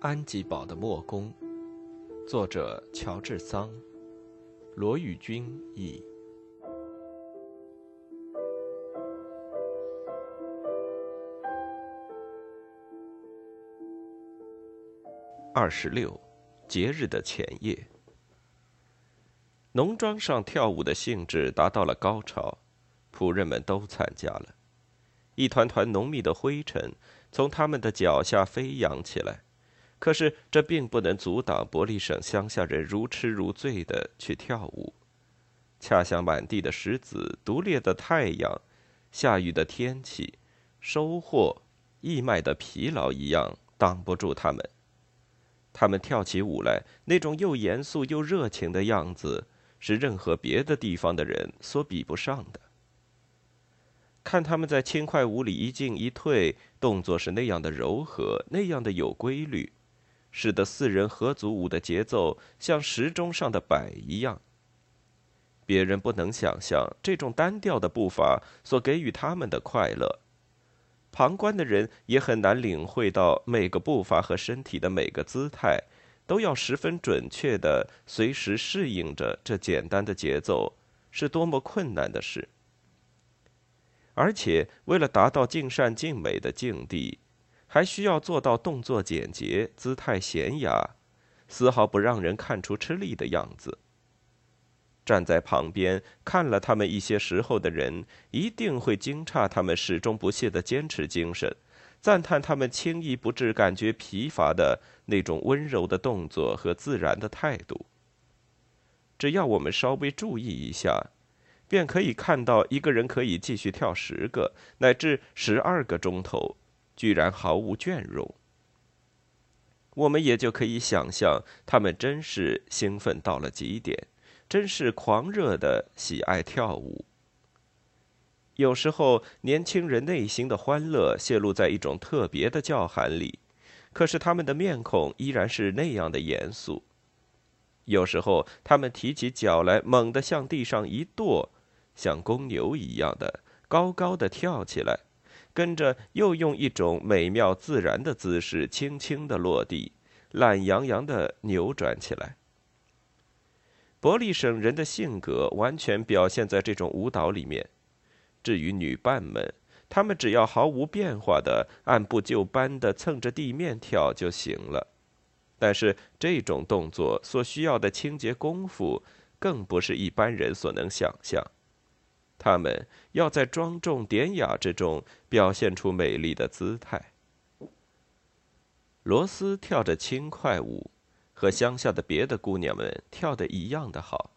安吉堡的墨工，作者乔治桑，罗宇君译。二十六，节日的前夜，农庄上跳舞的兴致达到了高潮，仆人们都参加了。一团团浓密的灰尘从他们的脚下飞扬起来。可是这并不能阻挡伯利省乡下人如痴如醉的去跳舞，恰像满地的石子、毒烈的太阳、下雨的天气、收获、义卖的疲劳一样，挡不住他们。他们跳起舞来，那种又严肃又热情的样子，是任何别的地方的人所比不上的。看他们在轻快舞里一进一退，动作是那样的柔和，那样的有规律。使得四人合组舞的节奏像时钟上的摆一样。别人不能想象这种单调的步伐所给予他们的快乐，旁观的人也很难领会到每个步伐和身体的每个姿态都要十分准确的随时适应着这简单的节奏是多么困难的事。而且为了达到尽善尽美的境地。还需要做到动作简洁、姿态娴雅，丝毫不让人看出吃力的样子。站在旁边看了他们一些时候的人，一定会惊诧他们始终不懈的坚持精神，赞叹他们轻易不致感觉疲乏的那种温柔的动作和自然的态度。只要我们稍微注意一下，便可以看到一个人可以继续跳十个乃至十二个钟头。居然毫无倦容，我们也就可以想象，他们真是兴奋到了极点，真是狂热的喜爱跳舞。有时候，年轻人内心的欢乐泄露在一种特别的叫喊里，可是他们的面孔依然是那样的严肃。有时候，他们提起脚来，猛地向地上一跺，像公牛一样的高高的跳起来。跟着又用一种美妙自然的姿势，轻轻的落地，懒洋洋的扭转起来。伯利省人的性格完全表现在这种舞蹈里面。至于女伴们，她们只要毫无变化的按部就班的蹭着地面跳就行了。但是这种动作所需要的清洁功夫，更不是一般人所能想象。他们要在庄重典雅之中表现出美丽的姿态。罗斯跳着轻快舞，和乡下的别的姑娘们跳的一样的好，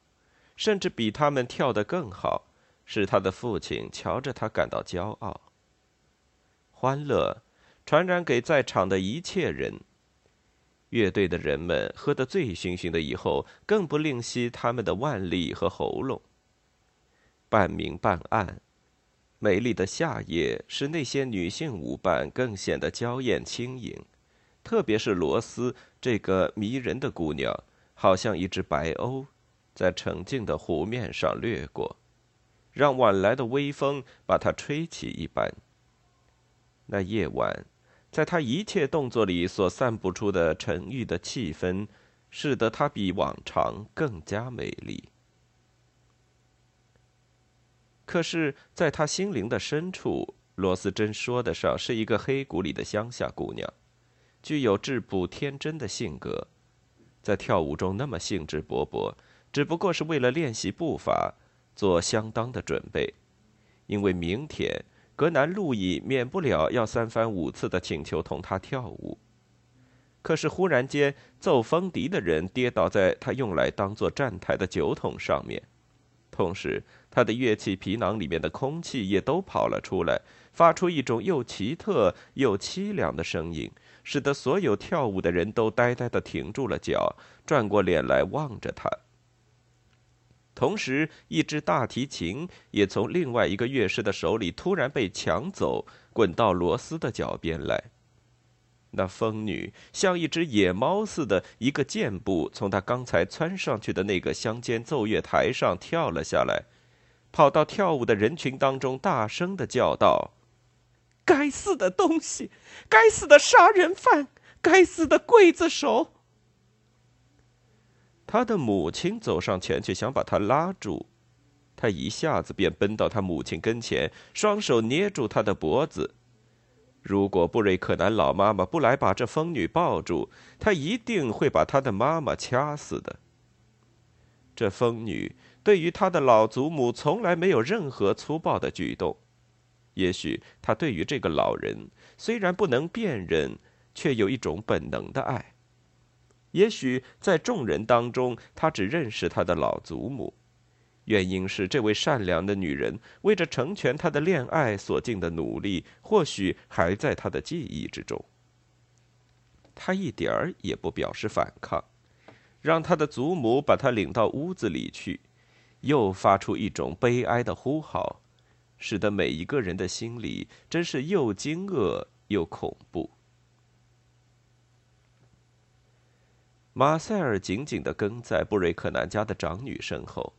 甚至比他们跳得更好，使他的父亲瞧着他感到骄傲。欢乐传染给在场的一切人。乐队的人们喝得醉醺醺的以后，更不吝惜他们的腕力和喉咙。半明半暗，美丽的夏夜使那些女性舞伴更显得娇艳轻盈，特别是罗斯这个迷人的姑娘，好像一只白鸥，在澄净的湖面上掠过，让晚来的微风把它吹起一般。那夜晚，在她一切动作里所散布出的沉郁的气氛，使得她比往常更加美丽。可是，在他心灵的深处，罗斯真说得上是一个黑谷里的乡下姑娘，具有质朴天真的性格，在跳舞中那么兴致勃勃，只不过是为了练习步伐，做相当的准备，因为明天格南路易免不了要三番五次的请求同他跳舞。可是忽然间，奏风笛的人跌倒在他用来当做站台的酒桶上面。同时，他的乐器皮囊里面的空气也都跑了出来，发出一种又奇特又凄凉的声音，使得所有跳舞的人都呆呆地停住了脚，转过脸来望着他。同时，一支大提琴也从另外一个乐师的手里突然被抢走，滚到罗斯的脚边来。那疯女像一只野猫似的，一个箭步从她刚才窜上去的那个乡间奏乐台上跳了下来，跑到跳舞的人群当中，大声的叫道：“该死的东西！该死的杀人犯！该死的刽子手！他的母亲走上前去，想把他拉住。他一下子便奔到他母亲跟前，双手捏住他的脖子。如果布瑞克南老妈妈不来把这疯女抱住，他一定会把他的妈妈掐死的。这疯女对于他的老祖母从来没有任何粗暴的举动，也许他对于这个老人虽然不能辨认，却有一种本能的爱。也许在众人当中，他只认识他的老祖母。原因是这位善良的女人为着成全他的恋爱所尽的努力，或许还在他的记忆之中。他一点儿也不表示反抗，让他的祖母把他领到屋子里去，又发出一种悲哀的呼号，使得每一个人的心里真是又惊愕又恐怖。马塞尔紧紧地跟在布瑞克南家的长女身后。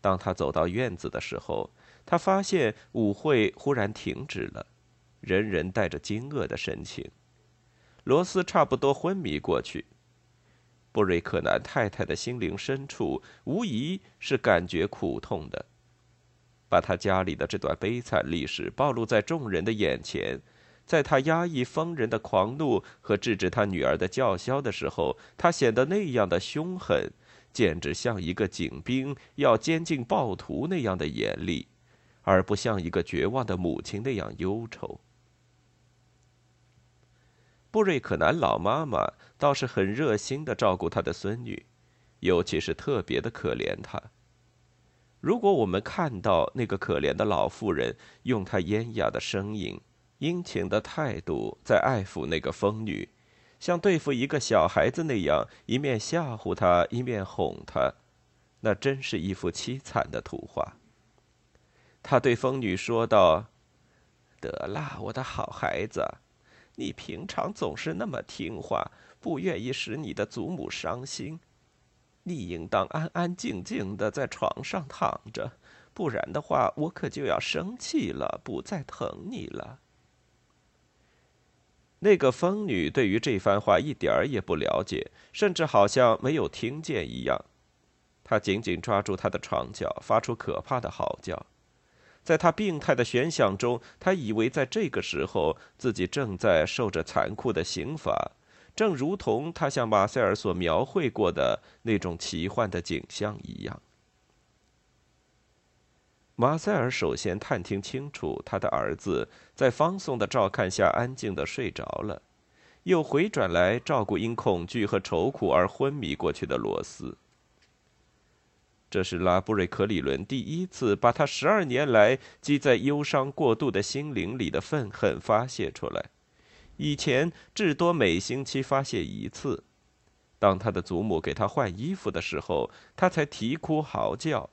当他走到院子的时候，他发现舞会忽然停止了，人人带着惊愕的神情。罗斯差不多昏迷过去。布瑞克南太太的心灵深处无疑是感觉苦痛的，把他家里的这段悲惨历史暴露在众人的眼前，在他压抑疯人的狂怒和制止他女儿的叫嚣的时候，他显得那样的凶狠。简直像一个警兵要监禁暴徒那样的严厉，而不像一个绝望的母亲那样忧愁。布瑞克南老妈妈倒是很热心的照顾她的孙女，尤其是特别的可怜她。如果我们看到那个可怜的老妇人用她咽哑的声音、殷勤的态度在爱抚那个疯女，像对付一个小孩子那样，一面吓唬他，一面哄他，那真是一幅凄惨的图画。他对疯女说道：“得啦，我的好孩子，你平常总是那么听话，不愿意使你的祖母伤心。你应当安安静静的在床上躺着，不然的话，我可就要生气了，不再疼你了。”那个疯女对于这番话一点儿也不了解，甚至好像没有听见一样。她紧紧抓住他的床角，发出可怕的嚎叫。在他病态的悬想中，他以为在这个时候自己正在受着残酷的刑罚，正如同他向马塞尔所描绘过的那种奇幻的景象一样。马塞尔首先探听清楚，他的儿子在方颂的照看下安静的睡着了，又回转来照顾因恐惧和愁苦而昏迷过去的罗斯。这是拉布瑞克里伦第一次把他十二年来积在忧伤过度的心灵里的愤恨发泄出来，以前至多每星期发泄一次。当他的祖母给他换衣服的时候，他才啼哭嚎叫。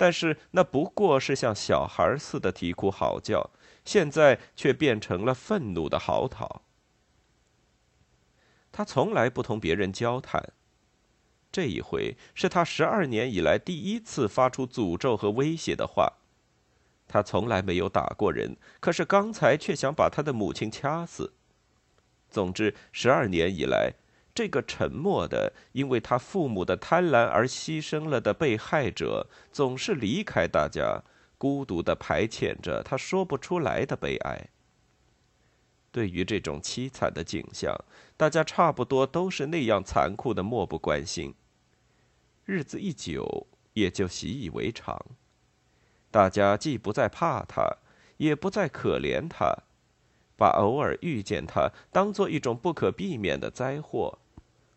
但是那不过是像小孩似的啼哭嚎叫，现在却变成了愤怒的嚎啕。他从来不同别人交谈，这一回是他十二年以来第一次发出诅咒和威胁的话。他从来没有打过人，可是刚才却想把他的母亲掐死。总之，十二年以来。这个沉默的，因为他父母的贪婪而牺牲了的被害者，总是离开大家，孤独的排遣着他说不出来的悲哀。对于这种凄惨的景象，大家差不多都是那样残酷的漠不关心。日子一久，也就习以为常。大家既不再怕他，也不再可怜他。把偶尔遇见他当做一种不可避免的灾祸，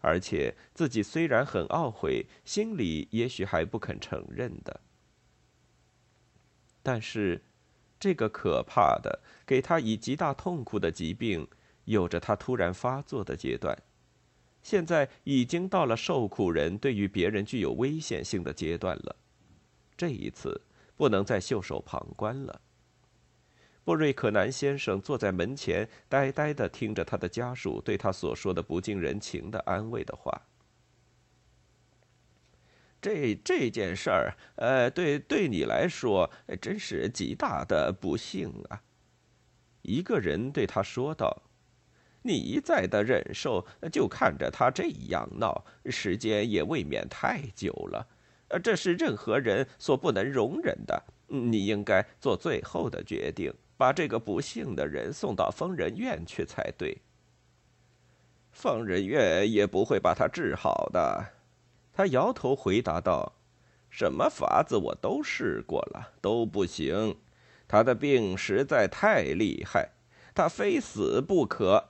而且自己虽然很懊悔，心里也许还不肯承认的。但是，这个可怕的、给他以极大痛苦的疾病，有着他突然发作的阶段，现在已经到了受苦人对于别人具有危险性的阶段了。这一次，不能再袖手旁观了。布瑞克南先生坐在门前，呆呆地听着他的家属对他所说的不近人情的安慰的话。这这件事儿，呃，对对你来说真是极大的不幸啊。一个人对他说道：“你一再的忍受，就看着他这样闹，时间也未免太久了。呃，这是任何人所不能容忍的。你应该做最后的决定，把这个不幸的人送到疯人院去才对。疯人院也不会把他治好的。他摇头回答道：“什么法子我都试过了，都不行。他的病实在太厉害，他非死不可。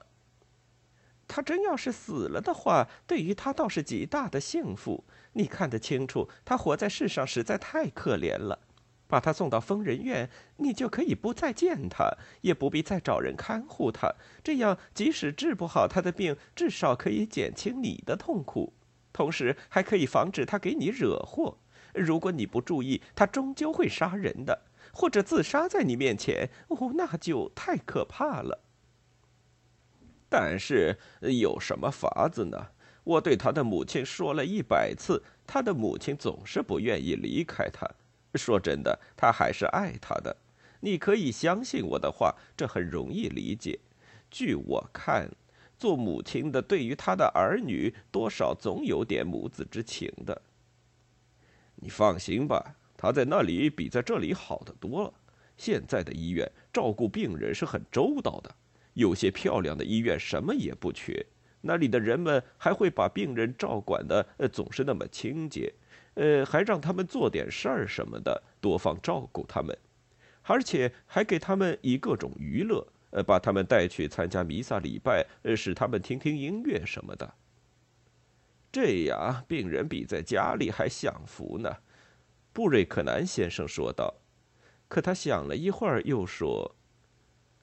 他真要是死了的话，对于他倒是极大的幸福。你看得清楚，他活在世上实在太可怜了。”把他送到疯人院，你就可以不再见他，也不必再找人看护他。这样，即使治不好他的病，至少可以减轻你的痛苦，同时还可以防止他给你惹祸。如果你不注意，他终究会杀人的，或者自杀在你面前。哦，那就太可怕了。但是有什么法子呢？我对他的母亲说了一百次，他的母亲总是不愿意离开他。说真的，他还是爱他的。你可以相信我的话，这很容易理解。据我看，做母亲的对于他的儿女，多少总有点母子之情的。你放心吧，他在那里比在这里好得多了。现在的医院照顾病人是很周到的，有些漂亮的医院什么也不缺，那里的人们还会把病人照管的总是那么清洁。呃，还让他们做点事儿什么的，多方照顾他们，而且还给他们以各种娱乐，呃，把他们带去参加弥撒礼拜，呃，使他们听听音乐什么的。这样，病人比在家里还享福呢。”布瑞克南先生说道。可他想了一会儿，又说：“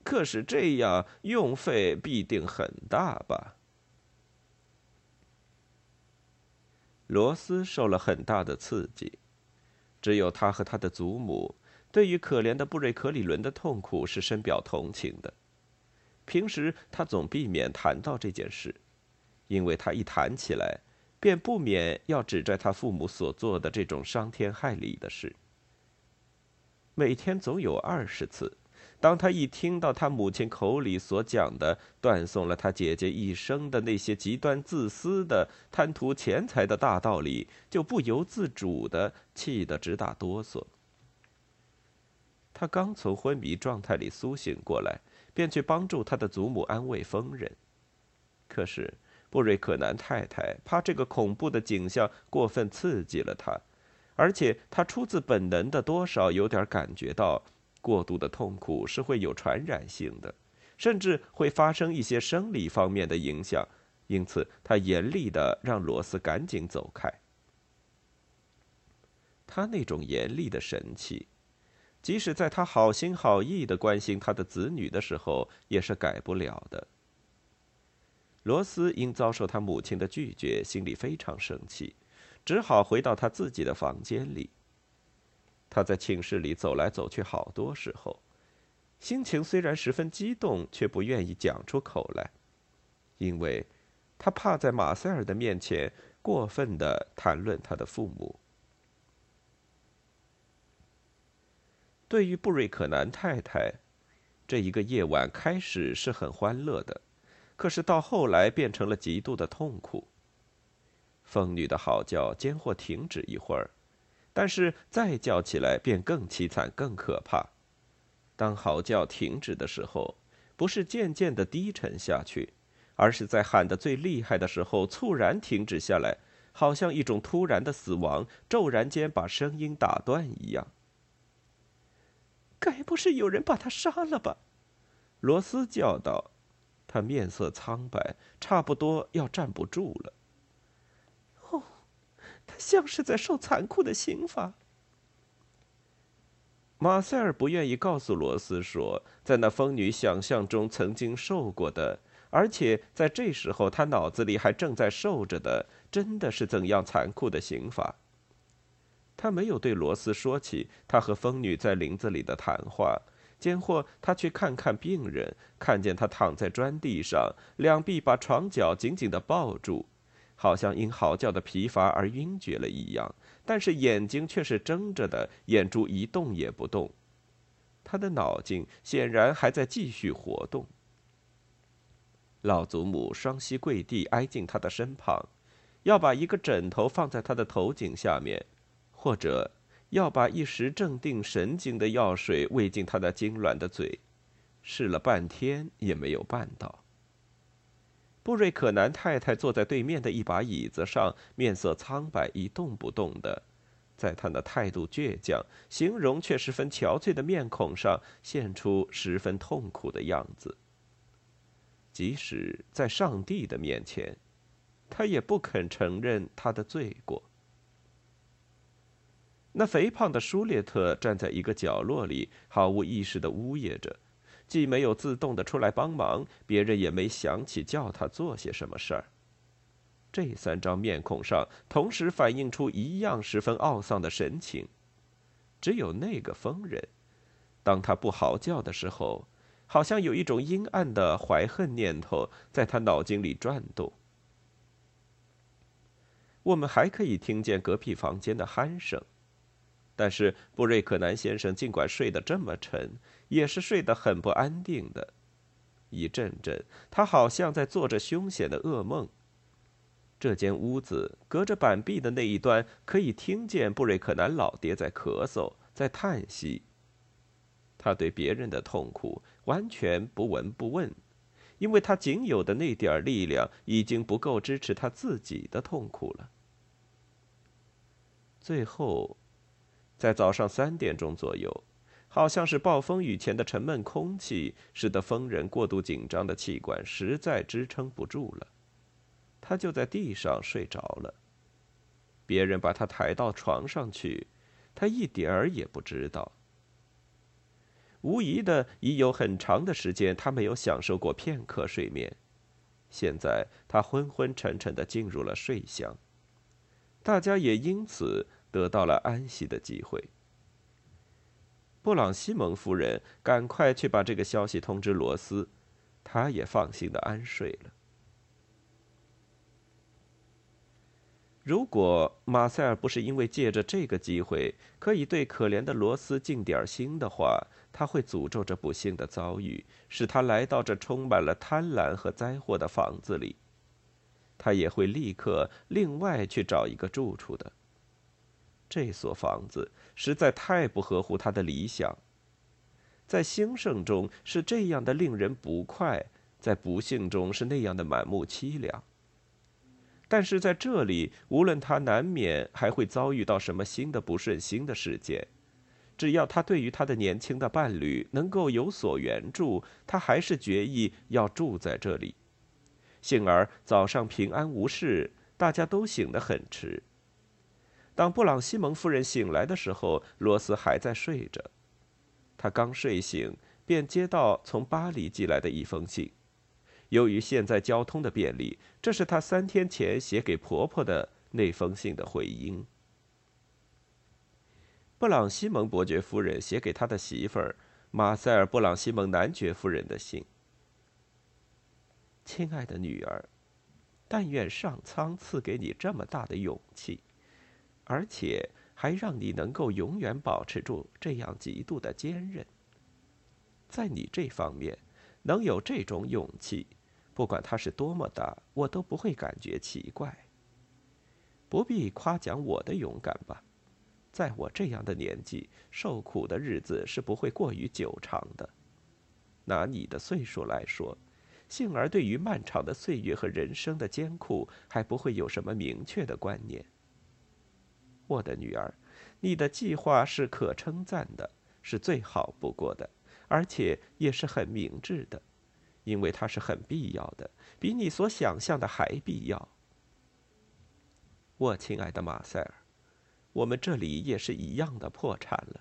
可是这样用费必定很大吧？”罗斯受了很大的刺激，只有他和他的祖母对于可怜的布瑞克里伦的痛苦是深表同情的。平时他总避免谈到这件事，因为他一谈起来，便不免要指着他父母所做的这种伤天害理的事。每天总有二十次。当他一听到他母亲口里所讲的断送了他姐姐一生的那些极端自私的贪图钱财的大道理，就不由自主的气得直打哆嗦。他刚从昏迷状态里苏醒过来，便去帮助他的祖母安慰疯人。可是布瑞克南太太怕这个恐怖的景象过分刺激了他，而且他出自本能的多少有点感觉到。过度的痛苦是会有传染性的，甚至会发生一些生理方面的影响，因此他严厉的让罗斯赶紧走开。他那种严厉的神气，即使在他好心好意的关心他的子女的时候，也是改不了的。罗斯因遭受他母亲的拒绝，心里非常生气，只好回到他自己的房间里。他在寝室里走来走去好多时候，心情虽然十分激动，却不愿意讲出口来，因为，他怕在马塞尔的面前过分的谈论他的父母。对于布瑞克南太太，这一个夜晚开始是很欢乐的，可是到后来变成了极度的痛苦。疯女的嚎叫间或停止一会儿。但是再叫起来便更凄惨、更可怕。当嚎叫停止的时候，不是渐渐的低沉下去，而是在喊得最厉害的时候猝然停止下来，好像一种突然的死亡骤然间把声音打断一样。该不是有人把他杀了吧？罗斯叫道，他面色苍白，差不多要站不住了。像是在受残酷的刑罚。马塞尔不愿意告诉罗斯说，在那疯女想象中曾经受过的，而且在这时候他脑子里还正在受着的，真的是怎样残酷的刑罚。他没有对罗斯说起他和疯女在林子里的谈话，间或他去看看病人，看见他躺在砖地上，两臂把床脚紧紧的抱住。好像因嚎叫的疲乏而晕厥了一样，但是眼睛却是睁着的，眼珠一动也不动。他的脑筋显然还在继续活动。老祖母双膝跪地，挨近他的身旁，要把一个枕头放在他的头颈下面，或者要把一时镇定神经的药水喂进他的痉挛的嘴，试了半天也没有办到。布瑞克南太太坐在对面的一把椅子上，面色苍白，一动不动的，在她那态度倔强、形容却十分憔悴的面孔上现出十分痛苦的样子。即使在上帝的面前，他也不肯承认他的罪过。那肥胖的舒列特站在一个角落里，毫无意识的呜咽着。既没有自动的出来帮忙，别人也没想起叫他做些什么事儿。这三张面孔上同时反映出一样十分懊丧的神情，只有那个疯人，当他不嚎叫的时候，好像有一种阴暗的怀恨念头在他脑筋里转动。我们还可以听见隔壁房间的鼾声。但是布瑞克南先生尽管睡得这么沉，也是睡得很不安定的。一阵阵，他好像在做着凶险的噩梦。这间屋子隔着板壁的那一端，可以听见布瑞克南老爹在咳嗽，在叹息。他对别人的痛苦完全不闻不问，因为他仅有的那点力量已经不够支持他自己的痛苦了。最后。在早上三点钟左右，好像是暴风雨前的沉闷空气使得疯人过度紧张的气管实在支撑不住了，他就在地上睡着了。别人把他抬到床上去，他一点儿也不知道。无疑的，已有很长的时间他没有享受过片刻睡眠，现在他昏昏沉沉的进入了睡乡，大家也因此。得到了安息的机会。布朗西蒙夫人赶快去把这个消息通知罗斯，他也放心的安睡了。如果马塞尔不是因为借着这个机会可以对可怜的罗斯尽点心的话，他会诅咒这不幸的遭遇，使他来到这充满了贪婪和灾祸的房子里。他也会立刻另外去找一个住处的。这所房子实在太不合乎他的理想，在兴盛中是这样的令人不快，在不幸中是那样的满目凄凉。但是在这里，无论他难免还会遭遇到什么新的不顺心的事件，只要他对于他的年轻的伴侣能够有所援助，他还是决意要住在这里。幸而早上平安无事，大家都醒得很迟。当布朗西蒙夫人醒来的时候，罗斯还在睡着。他刚睡醒，便接到从巴黎寄来的一封信。由于现在交通的便利，这是他三天前写给婆婆的那封信的回音。布朗西蒙伯爵夫人写给他的媳妇儿马塞尔·布朗西蒙男爵夫人的信：“亲爱的女儿，但愿上苍赐给你这么大的勇气。”而且还让你能够永远保持住这样极度的坚韧。在你这方面能有这种勇气，不管它是多么大，我都不会感觉奇怪。不必夸奖我的勇敢吧，在我这样的年纪，受苦的日子是不会过于久长的。拿你的岁数来说，幸而对于漫长的岁月和人生的艰苦，还不会有什么明确的观念。我的女儿，你的计划是可称赞的，是最好不过的，而且也是很明智的，因为它是很必要的，比你所想象的还必要。我亲爱的马塞尔，我们这里也是一样的破产了，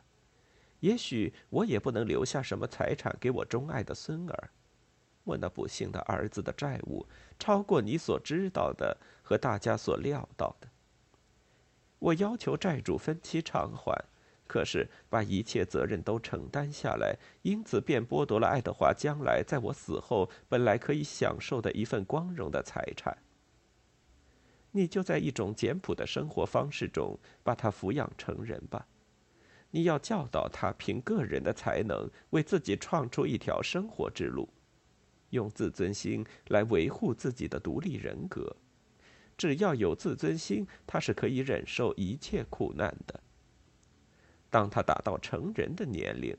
也许我也不能留下什么财产给我钟爱的孙儿。我那不幸的儿子的债务超过你所知道的和大家所料到的。我要求债主分期偿还，可是把一切责任都承担下来，因此便剥夺了爱德华将来在我死后本来可以享受的一份光荣的财产。你就在一种简朴的生活方式中把他抚养成人吧，你要教导他凭个人的才能为自己创出一条生活之路。用自尊心来维护自己的独立人格。只要有自尊心，他是可以忍受一切苦难的。当他达到成人的年龄，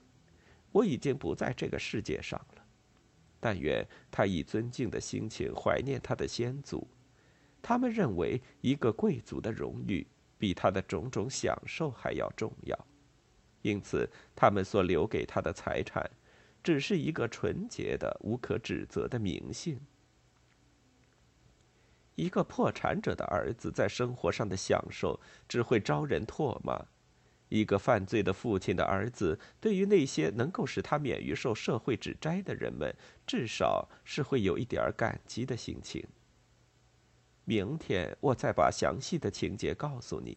我已经不在这个世界上了。但愿他以尊敬的心情怀念他的先祖，他们认为一个贵族的荣誉比他的种种享受还要重要，因此他们所留给他的财产，只是一个纯洁的、无可指责的名姓。一个破产者的儿子在生活上的享受只会招人唾骂。一个犯罪的父亲的儿子，对于那些能够使他免于受社会指摘的人们，至少是会有一点感激的心情。明天我再把详细的情节告诉你。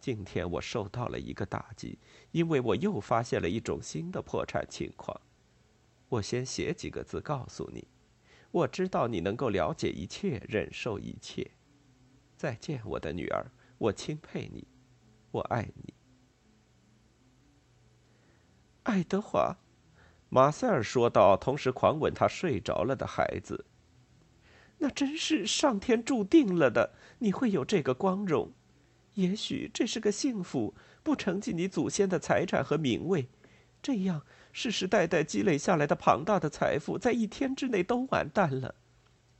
今天我受到了一个打击，因为我又发现了一种新的破产情况。我先写几个字告诉你。我知道你能够了解一切，忍受一切。再见，我的女儿，我钦佩你，我爱你。爱德华，马塞尔说道，同时狂吻他睡着了的孩子。那真是上天注定了的，你会有这个光荣。也许这是个幸福，不承继你祖先的财产和名位，这样世世代代积累下来的庞大的财富，在一天之内都完蛋了。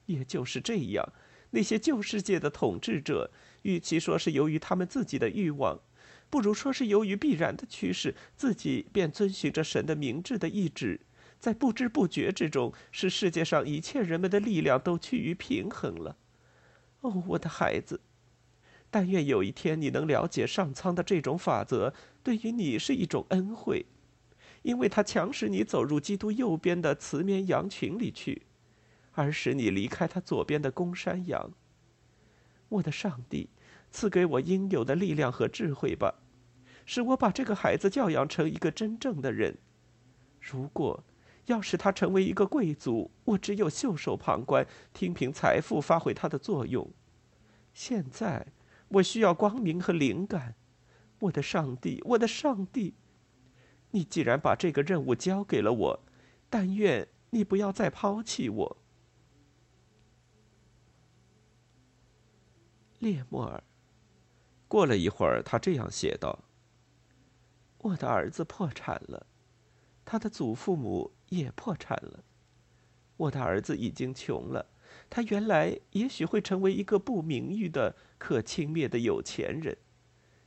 也就是这样，那些旧世界的统治者，与其说是由于他们自己的欲望。不如说是由于必然的趋势，自己便遵循着神的明智的意志，在不知不觉之中，使世界上一切人们的力量都趋于平衡了。哦，我的孩子，但愿有一天你能了解上苍的这种法则，对于你是一种恩惠，因为他强使你走入基督右边的雌绵羊群里去，而使你离开他左边的公山羊。我的上帝。赐给我应有的力量和智慧吧，使我把这个孩子教养成一个真正的人。如果要使他成为一个贵族，我只有袖手旁观，听凭财富发挥它的作用。现在我需要光明和灵感，我的上帝，我的上帝！你既然把这个任务交给了我，但愿你不要再抛弃我，列莫尔。过了一会儿，他这样写道：“我的儿子破产了，他的祖父母也破产了。我的儿子已经穷了，他原来也许会成为一个不名誉的、可轻蔑的有钱人。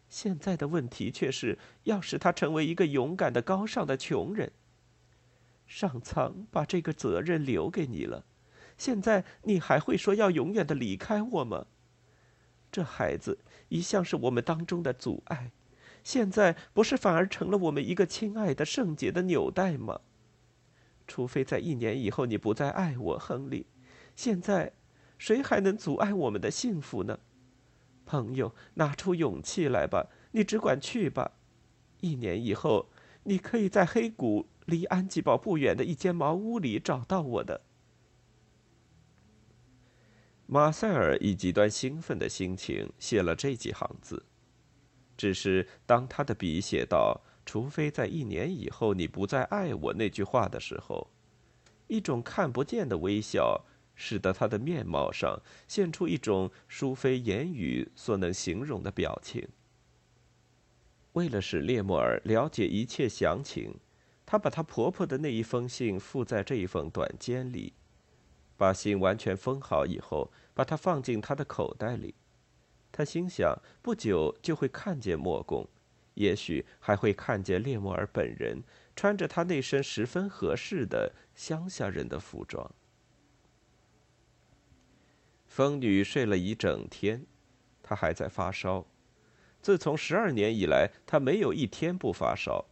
现在的问题却是要使他成为一个勇敢的、高尚的穷人。上苍把这个责任留给你了，现在你还会说要永远的离开我吗？”这孩子一向是我们当中的阻碍，现在不是反而成了我们一个亲爱的圣洁的纽带吗？除非在一年以后你不再爱我，亨利，现在谁还能阻碍我们的幸福呢？朋友，拿出勇气来吧，你只管去吧。一年以后，你可以在黑谷离安吉堡不远的一间茅屋里找到我的。马塞尔以极端兴奋的心情写了这几行字，只是当他的笔写到“除非在一年以后你不再爱我”那句话的时候，一种看不见的微笑使得他的面貌上现出一种殊非言语所能形容的表情。为了使列莫尔了解一切详情，他把他婆婆的那一封信附在这一封短笺里。把信完全封好以后，把它放进他的口袋里。他心想，不久就会看见莫公，也许还会看见列莫尔本人，穿着他那身十分合适的乡下人的服装。疯女睡了一整天，她还在发烧。自从十二年以来，她没有一天不发烧。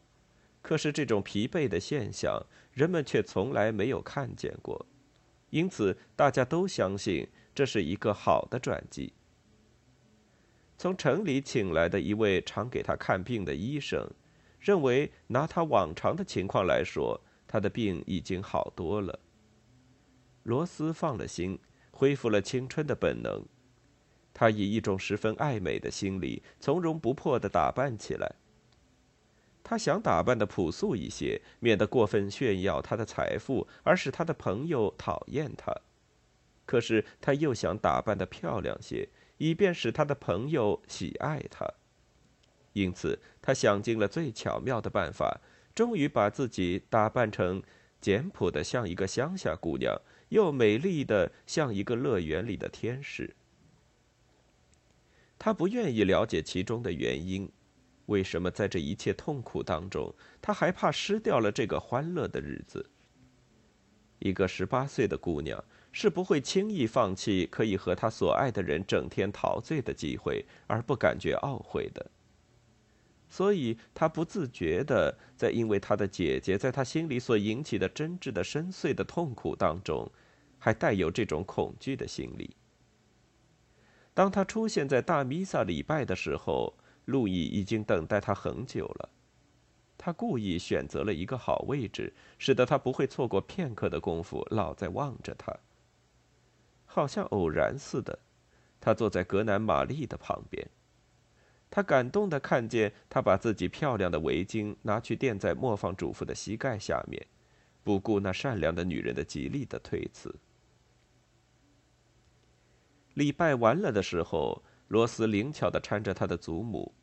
可是这种疲惫的现象，人们却从来没有看见过。因此，大家都相信这是一个好的转机。从城里请来的一位常给他看病的医生，认为拿他往常的情况来说，他的病已经好多了。罗斯放了心，恢复了青春的本能。他以一种十分爱美的心理，从容不迫地打扮起来。他想打扮的朴素一些，免得过分炫耀他的财富，而使他的朋友讨厌他。可是他又想打扮的漂亮些，以便使他的朋友喜爱他。因此，他想尽了最巧妙的办法，终于把自己打扮成简朴的，像一个乡下姑娘，又美丽的像一个乐园里的天使。他不愿意了解其中的原因，为什么在这一切痛苦当中，他还怕失掉了这个欢乐的日子？一个十八岁的姑娘是不会轻易放弃可以和她所爱的人整天陶醉的机会，而不感觉懊悔的。所以，她不自觉的在因为她的姐姐在她心里所引起的真挚的深邃的痛苦当中，还带有这种恐惧的心理。当他出现在大弥撒礼拜的时候，路易已经等待他很久了。他故意选择了一个好位置，使得他不会错过片刻的功夫，老在望着他。好像偶然似的，他坐在格南玛丽的旁边。他感动的看见他把自己漂亮的围巾拿去垫在磨坊主妇的膝盖下面，不顾那善良的女人的极力的推辞。礼拜完了的时候，罗斯灵巧地搀着他的祖母。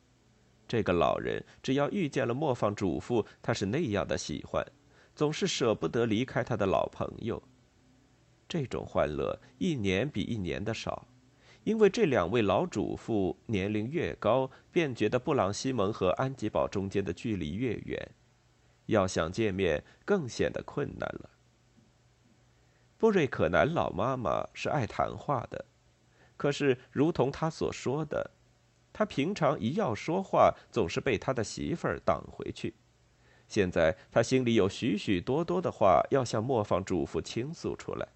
这个老人只要遇见了磨坊主妇，他是那样的喜欢，总是舍不得离开他的老朋友。这种欢乐一年比一年的少，因为这两位老主妇年龄越高，便觉得布朗西蒙和安吉堡中间的距离越远，要想见面更显得困难了。布瑞可南老妈妈是爱谈话的。可是，如同他所说的，他平常一要说话，总是被他的媳妇儿挡回去。现在他心里有许许多多的话要向磨坊主妇倾诉出来。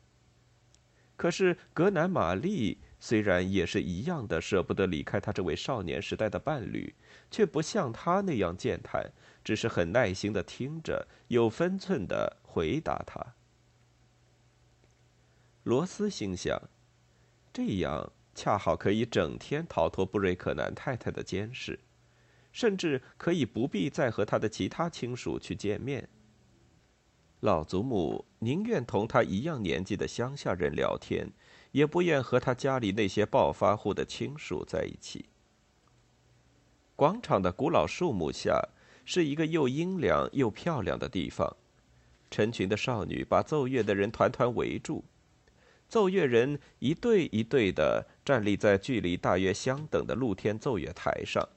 可是格南玛丽虽然也是一样的舍不得离开他这位少年时代的伴侣，却不像他那样健谈，只是很耐心的听着，有分寸的回答他。罗斯心想。这样恰好可以整天逃脱布瑞克南太太的监视，甚至可以不必再和他的其他亲属去见面。老祖母宁愿同他一样年纪的乡下人聊天，也不愿和他家里那些暴发户的亲属在一起。广场的古老树木下是一个又阴凉又漂亮的地方，成群的少女把奏乐的人团团围住。奏乐人一对一对的站立在距离大约相等的露天奏乐台上，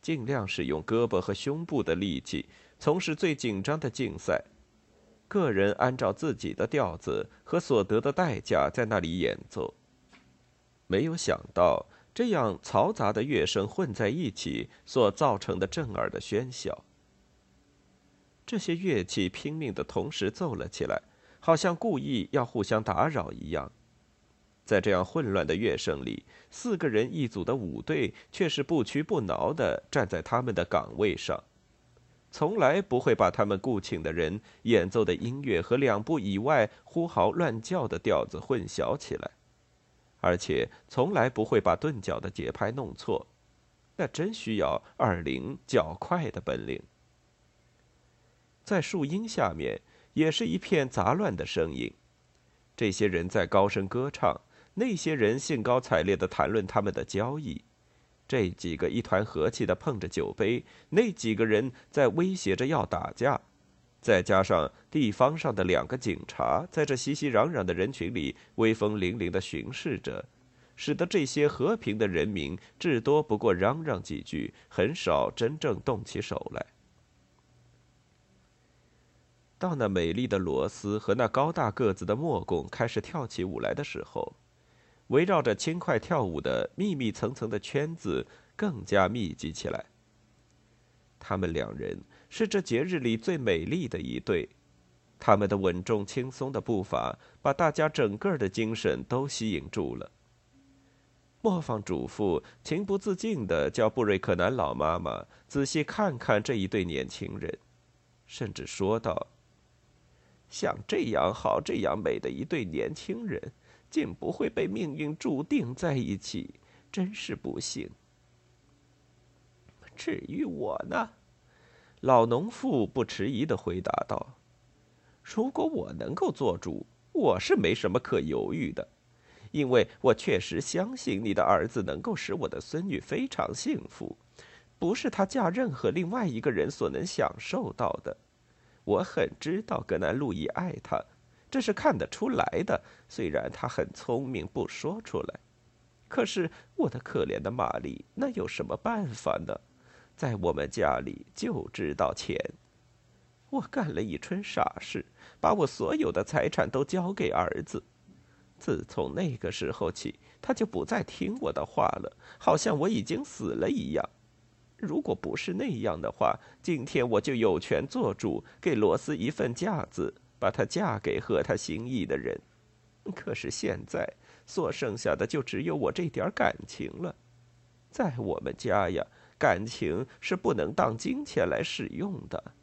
尽量使用胳膊和胸部的力气，从事最紧张的竞赛。个人按照自己的调子和所得的代价在那里演奏。没有想到，这样嘈杂的乐声混在一起所造成的震耳的喧嚣。这些乐器拼命的同时奏了起来。好像故意要互相打扰一样，在这样混乱的乐声里，四个人一组的舞队却是不屈不挠的站在他们的岗位上，从来不会把他们雇请的人演奏的音乐和两部以外呼嚎乱叫的调子混淆起来，而且从来不会把钝角的节拍弄错，那真需要耳灵较快的本领。在树荫下面。也是一片杂乱的声音，这些人在高声歌唱，那些人兴高采烈地谈论他们的交易，这几个一团和气的碰着酒杯，那几个人在威胁着要打架，再加上地方上的两个警察在这熙熙攘攘的人群里威风凛凛地巡视着，使得这些和平的人民至多不过嚷嚷几句，很少真正动起手来。到那美丽的罗斯和那高大个子的莫贡开始跳起舞来的时候，围绕着轻快跳舞的密密层层的圈子更加密集起来。他们两人是这节日里最美丽的一对，他们的稳重轻松的步伐把大家整个的精神都吸引住了。磨坊主妇情不自禁地叫布瑞克南老妈妈仔细看看这一对年轻人，甚至说道。像这样好、这样美的一对年轻人，竟不会被命运注定在一起，真是不幸。至于我呢，老农妇不迟疑地回答道：“如果我能够做主，我是没什么可犹豫的，因为我确实相信你的儿子能够使我的孙女非常幸福，不是她嫁任何另外一个人所能享受到的。我很知道格南路易爱她，这是看得出来的，虽然他很聪明，不说出来。可是我的可怜的玛丽，那有什么办法呢？”在我们家里就知道钱，我干了一春傻事，把我所有的财产都交给儿子。自从那个时候起，他就不再听我的话了，好像我已经死了一样。如果不是那样的话，今天我就有权做主，给罗斯一份架子，把她嫁给合他心意的人。可是现在，所剩下的就只有我这点感情了。在我们家呀。感情是不能当金钱来使用的。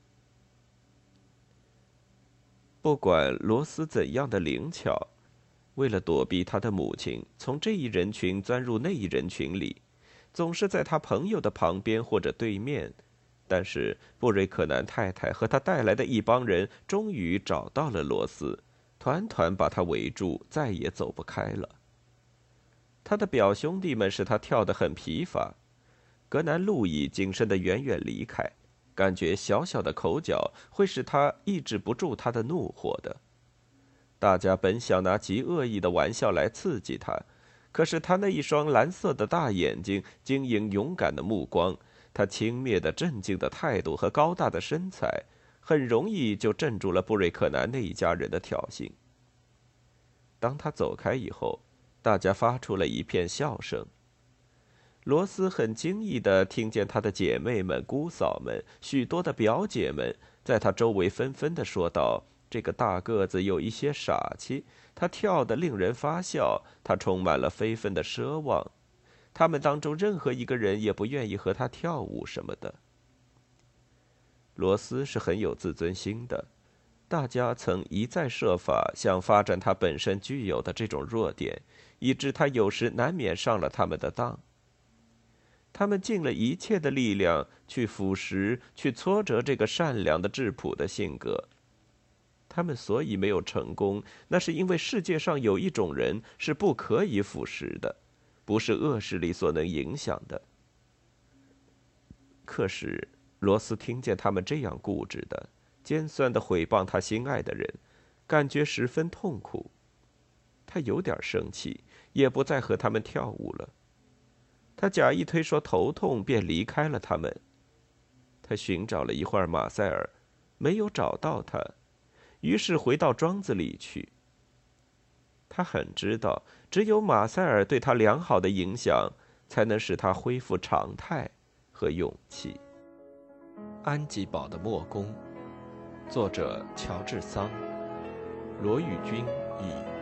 不管罗斯怎样的灵巧，为了躲避他的母亲从这一人群钻入那一人群里，总是在他朋友的旁边或者对面。但是布瑞克南太太和他带来的一帮人终于找到了罗斯，团团把他围住，再也走不开了。他的表兄弟们使他跳得很疲乏。格南路易谨慎的远远离开，感觉小小的口角会使他抑制不住他的怒火的。大家本想拿极恶意的玩笑来刺激他，可是他那一双蓝色的大眼睛、晶莹勇敢的目光、他轻蔑的镇静的态度和高大的身材，很容易就镇住了布瑞克南那一家人的挑衅。当他走开以后，大家发出了一片笑声。罗斯很惊异的听见他的姐妹们、姑嫂们、许多的表姐们在他周围纷纷的说道：“这个大个子有一些傻气，他跳得令人发笑，他充满了非分的奢望。他们当中任何一个人也不愿意和他跳舞什么的。”罗斯是很有自尊心的，大家曾一再设法想发展他本身具有的这种弱点，以致他有时难免上了他们的当。他们尽了一切的力量去腐蚀、去挫折这个善良的质朴的性格。他们所以没有成功，那是因为世界上有一种人是不可以腐蚀的，不是恶势力所能影响的。可是罗斯听见他们这样固执的、尖酸的毁谤他心爱的人，感觉十分痛苦。他有点生气，也不再和他们跳舞了。他假意推说头痛，便离开了他们。他寻找了一会儿马塞尔，没有找到他，于是回到庄子里去。他很知道，只有马塞尔对他良好的影响，才能使他恢复常态和勇气。安吉堡的墨宫，作者乔治桑，罗宇君译。